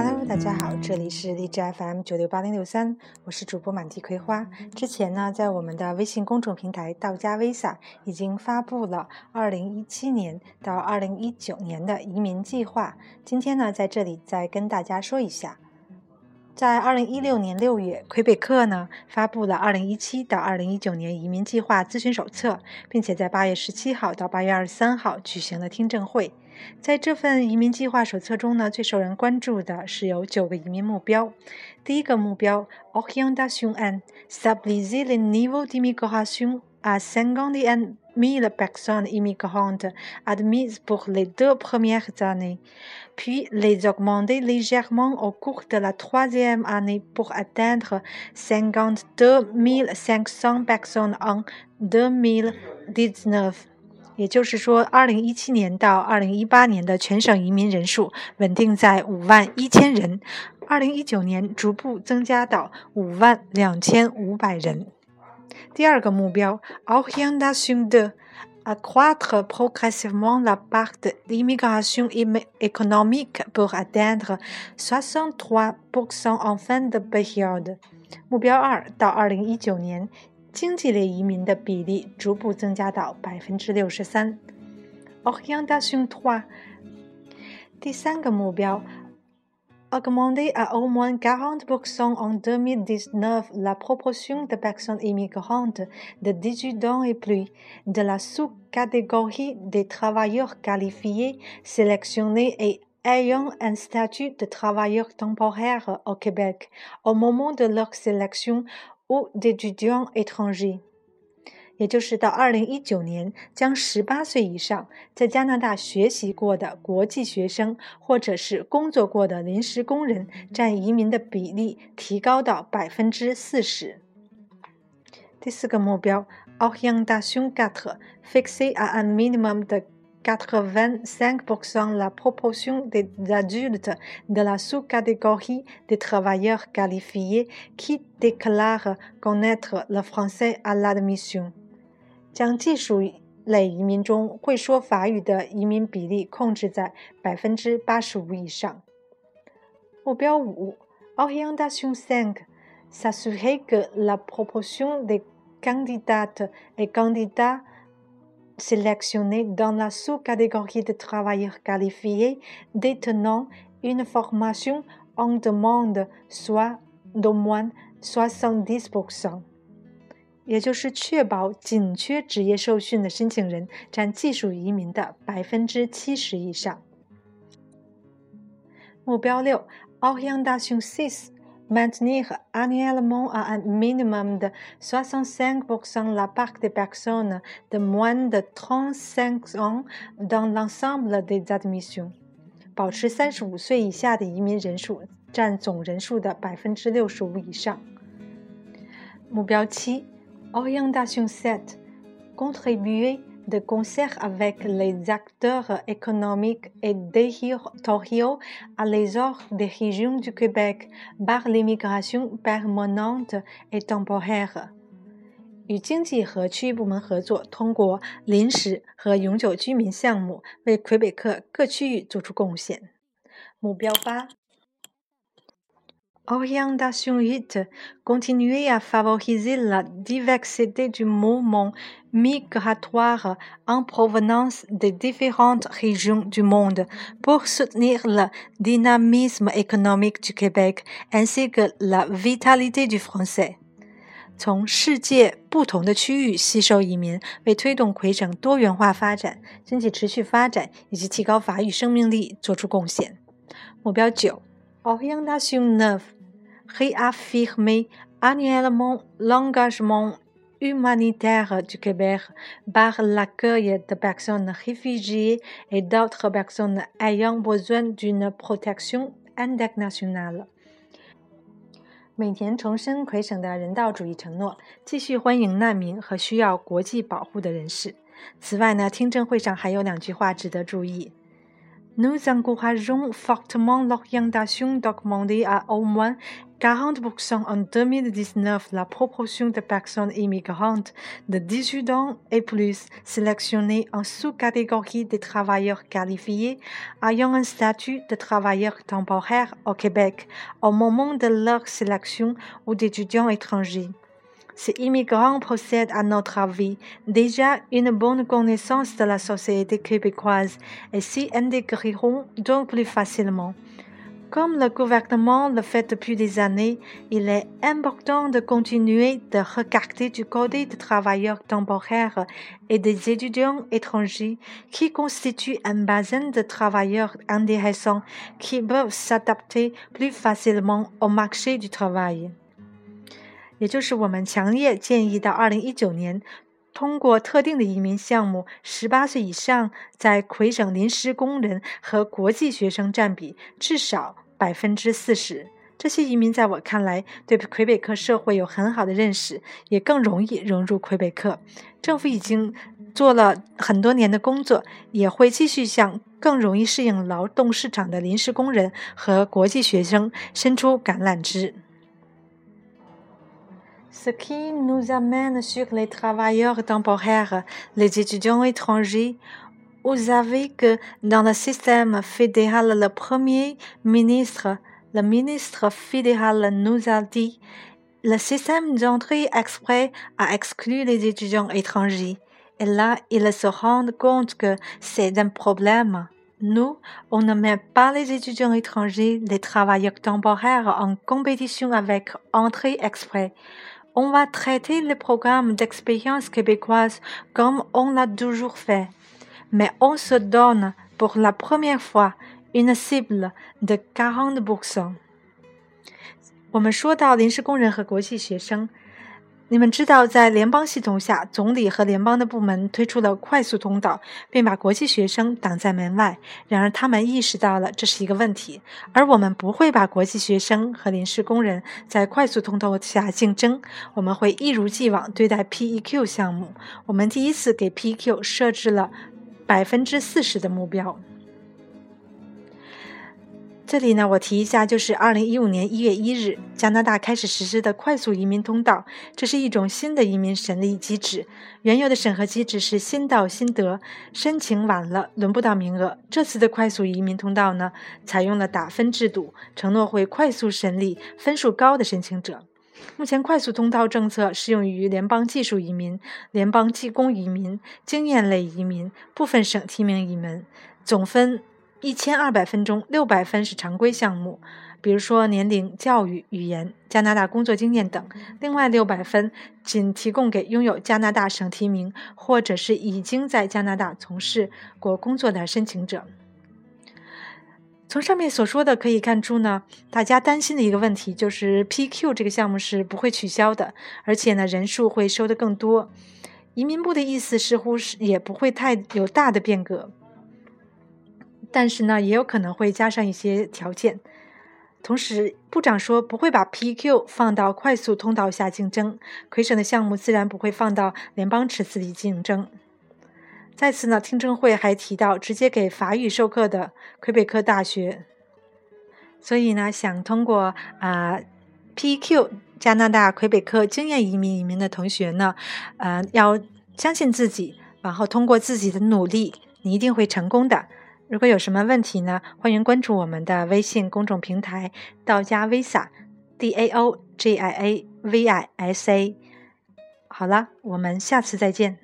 Hello，大家好，这里是荔枝 FM 九六八零六三，我是主播满地葵花。之前呢，在我们的微信公众平台道家 Visa 已经发布了二零一七年到二零一九年的移民计划。今天呢，在这里再跟大家说一下，在二零一六年六月，魁北克呢发布了二零一七到二零一九年移民计划咨询手册，并且在八月十七号到八月二十三号举行了听证会。在这份移民计划手册中呢，最受人关注的是有九个移民目标。第一个目标，orientation and stabiliser le niveau d'immigration à cinquante mille personnes immigrantes admises pour les deux premières années, puis les augmenter légèrement au cours de la troisième année pour atteindre cinquante-deux mille cinq cents personnes en deux mille dix-neuf. 也就是说，二零一七年到二零一八年的全省移民人数稳定在五万一千人，二零一九年逐步增加到五万两千五百人。第二个目标，orientation de accroître progressivement la part de l'immigration économique pour atteindre soixante-trois pour cent en fin de période。目标二到二零一九年。经济类移民的比例逐步增加到百分之六十三。Orientation trois，第三个目标，augmenter à au moins quarante pour cent en deux mille dix-neuf la proportion de personnes immigrantes de dix-huit ans et plus de la sous-catégorie des travailleurs qualifiés sélectionnés et ayant un statut de travailleur temporaire au Québec au moment de leur sélection ou d'étudiants étrangers，也就是到二零一九年，将十八岁以上在加拿大学习过的国际学生或者是工作过的临时工人占移民的比例提高到百分之四十。第四个目标，orientation quatre fixé à un minimum de 85% la proportion des adultes de la sous-catégorie des travailleurs qualifiés qui déclarent connaître le français à l'admission。将技术类移民中会说法语的移民比例控制在百分之八十五以上。目标五，orientation cinq，s'assurer que la proportion des candidates et candidats sélectionnés dans la sous-catégorie de travailleurs qualifiés détenant une formation en demande soit d'au moins 70%，也就是确保紧缺职业受训的申请人占技术移民的百分之七十以上。目标六，orientation six。 maintenir annuellement à un minimum de 65% la part des personnes de moins de 35 ans dans l'ensemble des admissions，保持三十五岁以下的移民人数占总人数的百分之六十五以上。目标七，orientation sept，contribuer de concert avec les acteurs économiques et territoriaux à l'essor des régions du Québec par l'immigration permanente et temporaire。与经济和区域部门合作，通过临时和永久居民项目，为魁北克各区域做出贡献。目标八。 Orientation 8. Continuer à favoriser la diversité du mouvement migratoire en provenance des différentes régions du monde pour soutenir le dynamisme économique du Québec ainsi que la vitalité du français. 从世界不同的区域吸收移民，为推动魁省多元化发展、经济持续发展以及提高法语生命力做出贡献。目标九，Orientation 9 réaffirmer annuellement l'engagement humanitaire du Québec par l'accueil de personnes réfugiées et d'autres personnes ayant besoin d'une protection internationale. 每年重申魁省的人道主义承诺，继续欢迎难民和需要国际保护的人士。此外呢，听证会上还有两句话值得注意。 Nous encourageons fortement l'orientation d'augmenter à au moins 40% en 2019 la proportion de personnes immigrantes de 18 ans et plus sélectionnées en sous-catégorie des travailleurs qualifiés ayant un statut de travailleur temporaire au Québec au moment de leur sélection ou d'étudiants étrangers. Ces immigrants possèdent, à notre avis, déjà une bonne connaissance de la société québécoise et s'y intégreront donc plus facilement. Comme le gouvernement le fait depuis des années, il est important de continuer de regarder du côté des travailleurs temporaires et des étudiants étrangers qui constituent un bassin de travailleurs intéressants qui peuvent s'adapter plus facilement au marché du travail. 也就是我们强烈建议到二零一九年，通过特定的移民项目，十八岁以上在魁省临时工人和国际学生占比至少百分之四十。这些移民在我看来，对魁北克社会有很好的认识，也更容易融入魁北克。政府已经做了很多年的工作，也会继续向更容易适应劳动市场的临时工人和国际学生伸出橄榄枝。Ce qui nous amène sur les travailleurs temporaires, les étudiants étrangers. Vous savez que dans le système fédéral, le premier ministre, le ministre fédéral nous a dit, le système d'entrée exprès a exclu les étudiants étrangers. Et là, ils se rendent compte que c'est un problème. Nous, on ne met pas les étudiants étrangers, les travailleurs temporaires en compétition avec entrée exprès on va traiter le programme d'expérience québécoise comme on l'a toujours fait, mais on se donne pour la première fois une cible de 40%. 我们说到临时工人和国际学生， 你们知道，在联邦系统下，总理和联邦的部门推出了快速通道，并把国际学生挡在门外。然而，他们意识到了这是一个问题，而我们不会把国际学生和临时工人在快速通道下竞争。我们会一如既往对待 PEQ 项目。我们第一次给 PEQ 设置了百分之四十的目标。这里呢，我提一下，就是二零一五年一月一日，加拿大开始实施的快速移民通道，这是一种新的移民审理机制。原有的审核机制是先到先得，申请晚了轮不到名额。这次的快速移民通道呢，采用了打分制度，承诺会快速审理分数高的申请者。目前，快速通道政策适用于联邦技术移民、联邦技工移民、经验类移民、部分省提名移民，总分。一千二百分钟，六百分是常规项目，比如说年龄、教育、语言、加拿大工作经验等。另外六百分仅提供给拥有加拿大省提名或者是已经在加拿大从事过工作的申请者。从上面所说的可以看出呢，大家担心的一个问题就是 PQ 这个项目是不会取消的，而且呢人数会收的更多。移民部的意思似乎是也不会太有大的变革。但是呢，也有可能会加上一些条件。同时，部长说不会把 PQ 放到快速通道下竞争，魁省的项目自然不会放到联邦池子里竞争。再次呢，听证会还提到直接给法语授课的魁北克大学。所以呢，想通过啊 PQ 加拿大魁北克经验移民移民的同学呢，呃，要相信自己，然后通过自己的努力，你一定会成功的。如果有什么问题呢？欢迎关注我们的微信公众平台“道家 Visa”，D A O G I A V I S A。好了，我们下次再见。